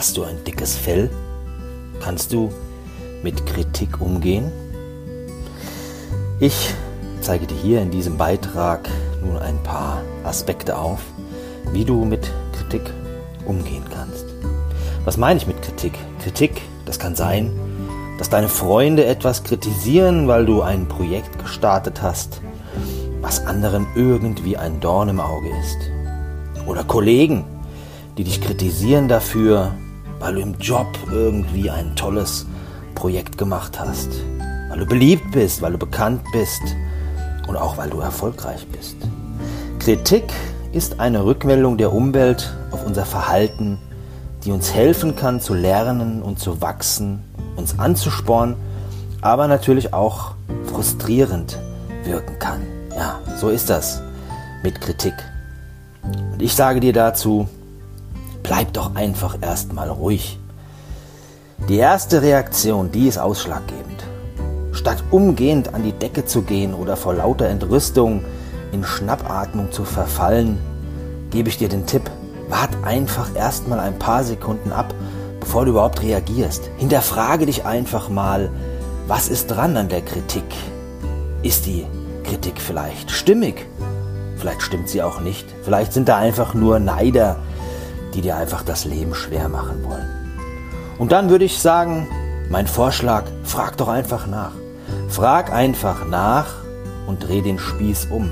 Hast du ein dickes Fell? Kannst du mit Kritik umgehen? Ich zeige dir hier in diesem Beitrag nun ein paar Aspekte auf, wie du mit Kritik umgehen kannst. Was meine ich mit Kritik? Kritik, das kann sein, dass deine Freunde etwas kritisieren, weil du ein Projekt gestartet hast, was anderen irgendwie ein Dorn im Auge ist. Oder Kollegen, die dich kritisieren dafür, weil du im Job irgendwie ein tolles Projekt gemacht hast, weil du beliebt bist, weil du bekannt bist und auch weil du erfolgreich bist. Kritik ist eine Rückmeldung der Umwelt auf unser Verhalten, die uns helfen kann zu lernen und zu wachsen, uns anzuspornen, aber natürlich auch frustrierend wirken kann. Ja, so ist das mit Kritik. Und ich sage dir dazu, bleib doch einfach erstmal ruhig. Die erste Reaktion, die ist ausschlaggebend. Statt umgehend an die Decke zu gehen oder vor lauter Entrüstung in Schnappatmung zu verfallen, gebe ich dir den Tipp, wart einfach erstmal ein paar Sekunden ab, bevor du überhaupt reagierst. Hinterfrage dich einfach mal, was ist dran an der Kritik? Ist die Kritik vielleicht stimmig? Vielleicht stimmt sie auch nicht. Vielleicht sind da einfach nur Neider, die dir einfach das Leben schwer machen wollen. Und dann würde ich sagen, mein Vorschlag, frag doch einfach nach. Frag einfach nach und dreh den Spieß um.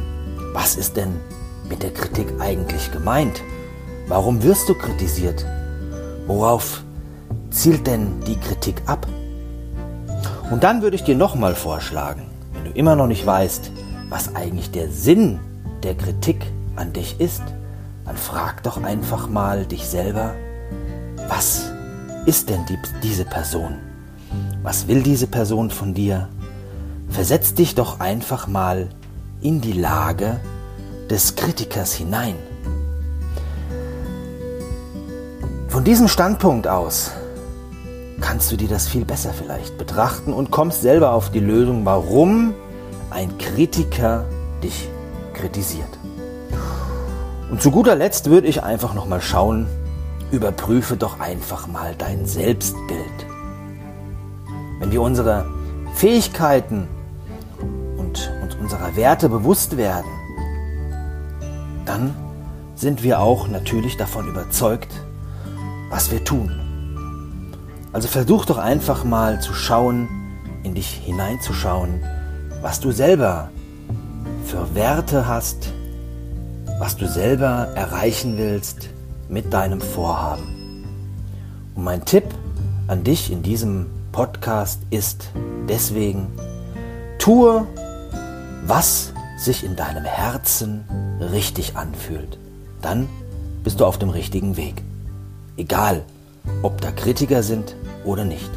Was ist denn mit der Kritik eigentlich gemeint? Warum wirst du kritisiert? Worauf zielt denn die Kritik ab? Und dann würde ich dir nochmal vorschlagen, wenn du immer noch nicht weißt, was eigentlich der Sinn der Kritik an dich ist, dann frag doch einfach mal dich selber, was ist denn die, diese Person? Was will diese Person von dir? Versetz dich doch einfach mal in die Lage des Kritikers hinein. Von diesem Standpunkt aus kannst du dir das viel besser vielleicht betrachten und kommst selber auf die Lösung, warum ein Kritiker dich kritisiert. Und zu guter Letzt würde ich einfach nochmal schauen, überprüfe doch einfach mal dein Selbstbild. Wenn wir unsere Fähigkeiten und uns unserer Werte bewusst werden, dann sind wir auch natürlich davon überzeugt, was wir tun. Also versuch doch einfach mal zu schauen, in dich hineinzuschauen, was du selber für Werte hast, was du selber erreichen willst mit deinem Vorhaben. Und mein Tipp an dich in diesem Podcast ist deswegen, tue, was sich in deinem Herzen richtig anfühlt. Dann bist du auf dem richtigen Weg. Egal, ob da Kritiker sind oder nicht.